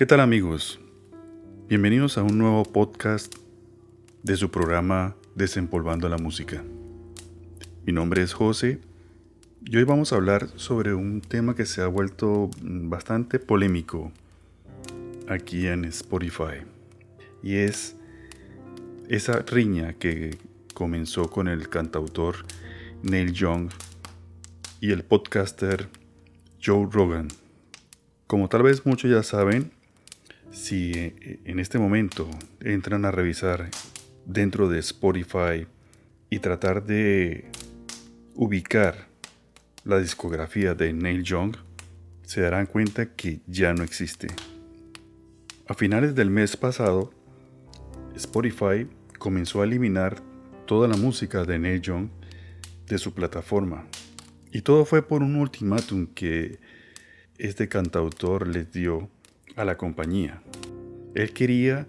¿Qué tal amigos? Bienvenidos a un nuevo podcast de su programa Desempolvando la Música. Mi nombre es José y hoy vamos a hablar sobre un tema que se ha vuelto bastante polémico aquí en Spotify y es esa riña que comenzó con el cantautor Neil Young y el podcaster Joe Rogan. Como tal vez muchos ya saben, si en este momento entran a revisar dentro de Spotify y tratar de ubicar la discografía de Neil Young, se darán cuenta que ya no existe. A finales del mes pasado, Spotify comenzó a eliminar toda la música de Neil Young de su plataforma. Y todo fue por un ultimátum que este cantautor les dio a la compañía. Él quería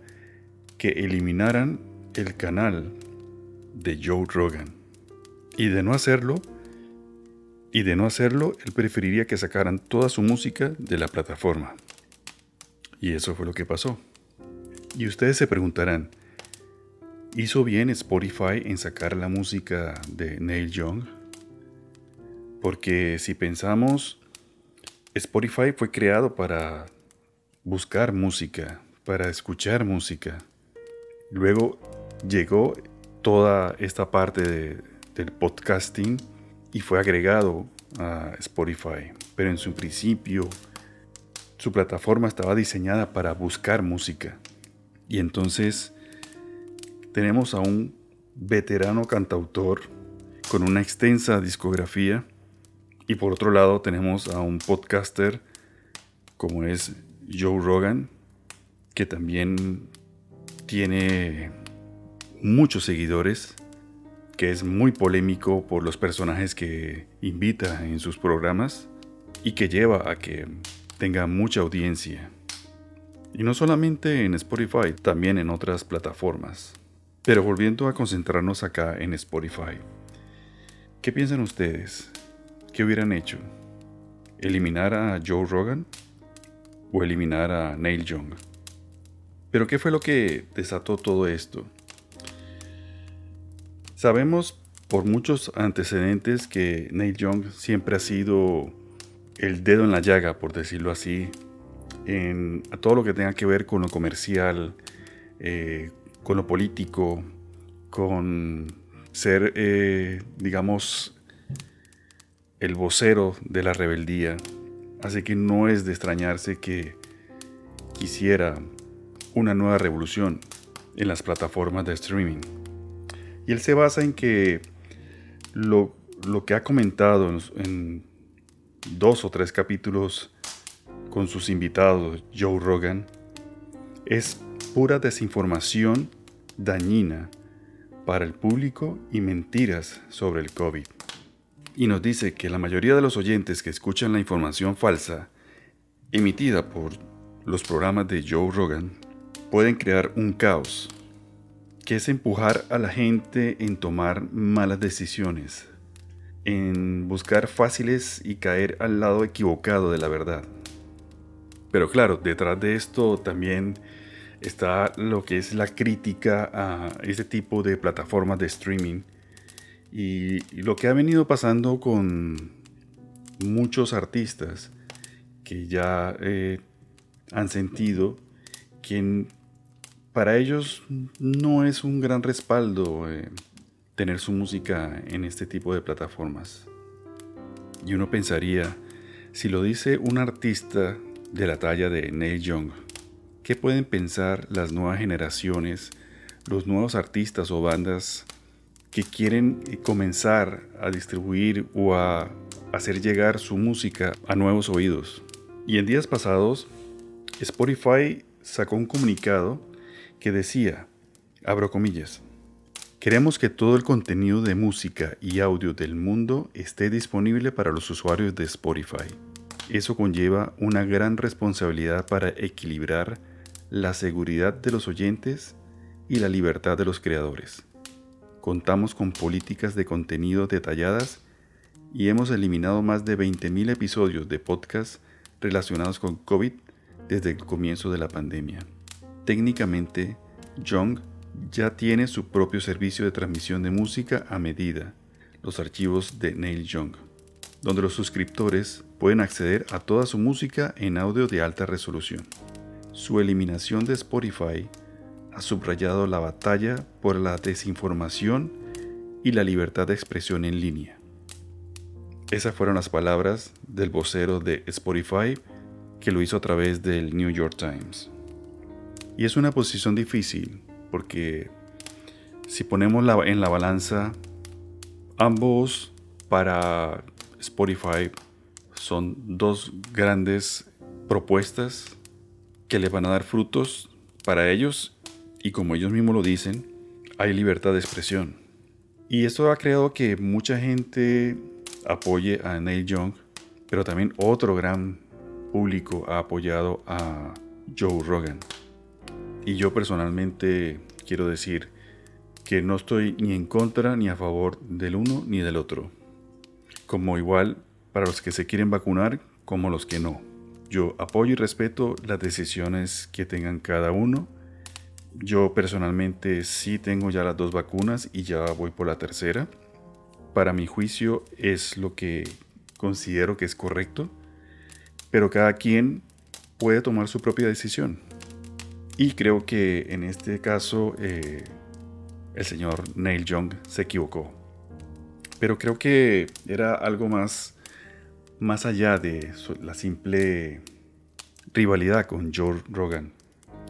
que eliminaran el canal de Joe Rogan. Y de no hacerlo, y de no hacerlo, él preferiría que sacaran toda su música de la plataforma. Y eso fue lo que pasó. Y ustedes se preguntarán, ¿hizo bien Spotify en sacar la música de Neil Young? Porque si pensamos, Spotify fue creado para buscar música, para escuchar música. Luego llegó toda esta parte del podcasting y fue agregado a Spotify. Pero en su principio, su plataforma estaba diseñada para buscar música. Y entonces tenemos a un veterano cantautor con una extensa discografía. Y por otro lado tenemos a un podcaster como es Joe Rogan, que también tiene muchos seguidores, que es muy polémico por los personajes que invita en sus programas y que lleva a que tenga mucha audiencia. Y no solamente en Spotify, también en otras plataformas. Pero volviendo a concentrarnos acá en Spotify, ¿qué piensan ustedes? ¿Qué hubieran hecho? ¿Eliminar a Joe Rogan? ¿O eliminar a Neil Young? Pero ¿qué fue lo que desató todo esto? Sabemos por muchos antecedentes que Neil Young siempre ha sido el dedo en la llaga, por decirlo así, en todo lo que tenga que ver con lo comercial, eh, con lo político, con ser, eh, digamos, el vocero de la rebeldía. Así que no es de extrañarse que quisiera una nueva revolución en las plataformas de streaming. Y él se basa en que lo, que ha comentado en, en, dos o tres capítulos con sus invitados, Joe Rogan, es pura desinformación dañina para el público y mentiras sobre el COVID. Y nos dice que la mayoría de los oyentes que escuchan la información falsa emitida por los programas de Joe Rogan pueden crear un caos, que es empujar a la gente en tomar malas decisiones, en buscar fáciles y caer al lado equivocado de la verdad. Pero claro, detrás de esto también está lo que es la crítica a este tipo de plataformas de streaming y, lo que ha venido pasando con muchos artistas que ya eh, han sentido que para ellos no es un gran respaldo eh, tener su música en este tipo de plataformas. Y uno pensaría, si lo dice un artista de la talla de Neil Young, ¿qué pueden pensar las nuevas generaciones, los nuevos artistas o bandas que quieren comenzar a distribuir o a hacer llegar su música a nuevos oídos? Y en días pasados, Spotify sacó un comunicado que decía, abro comillas, queremos que todo el contenido de música y audio del mundo esté disponible para los usuarios de Spotify. Eso conlleva una gran responsabilidad para equilibrar la seguridad de los oyentes y la libertad de los creadores. Contamos con políticas de contenido detalladas y hemos eliminado más de 20.000 episodios de podcast relacionados con COVID desde el comienzo de la pandemia. Técnicamente, Young ya tiene su propio servicio de transmisión de música a medida, los archivos de Neil Young, donde los suscriptores pueden acceder a toda su música en audio de alta resolución. Su eliminación de Spotify ha subrayado la batalla por la desinformación y la libertad de expresión en línea. Esas fueron las palabras del vocero de Spotify que lo hizo a través del New York Times. Y es una posición difícil porque si ponemos en la balanza ambos para Spotify son dos grandes propuestas que le van a dar frutos para ellos y como ellos mismos lo dicen, hay libertad de expresión. Y esto ha creado que mucha gente apoye a Neil Young, pero también otro gran público ha apoyado a Joe Rogan. Y yo personalmente quiero decir que no estoy ni en contra ni a favor del uno ni del otro. Como igual para los que se quieren vacunar como los que no. Yo apoyo y respeto las decisiones que tengan cada uno. Yo personalmente sí tengo ya las dos vacunas y ya voy por la tercera. Para mi juicio es lo que considero que es correcto, pero cada quien puede tomar su propia decisión. Y creo que en este caso eh, el señor Neil Young se equivocó. Pero creo que era algo más más allá de la simple rivalidad con Joe Rogan.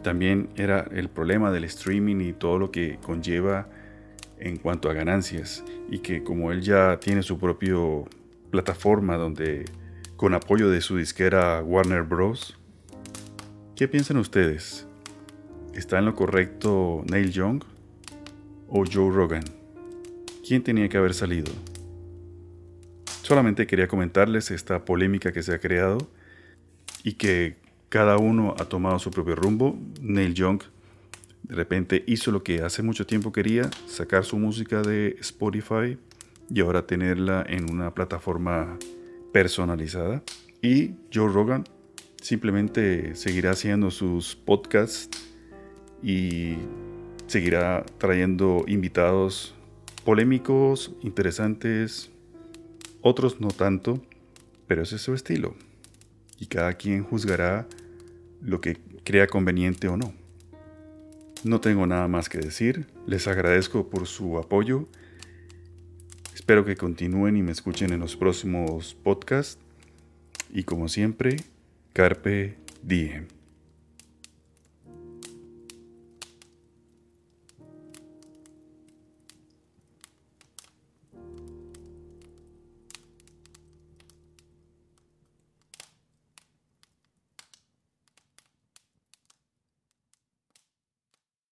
También era el problema del streaming y todo lo que conlleva en cuanto a ganancias y que como él ya tiene su propia plataforma donde con apoyo de su disquera Warner Bros. ¿Qué piensan ustedes? ¿Está en lo correcto Neil Young o Joe Rogan? ¿Quién tenía que haber salido? Solamente quería comentarles esta polémica que se ha creado y que cada uno ha tomado su propio rumbo. Neil Young de repente hizo lo que hace mucho tiempo quería, sacar su música de Spotify y ahora tenerla en una plataforma personalizada. Y Joe Rogan simplemente seguirá haciendo sus podcasts y seguirá trayendo invitados polémicos, interesantes, otros no tanto, pero ese es su estilo. Y cada quien juzgará lo que crea conveniente o no. No tengo nada más que decir. Les agradezco por su apoyo. Espero que continúen y me escuchen en los próximos podcasts. Y como siempre, Carpe Diem.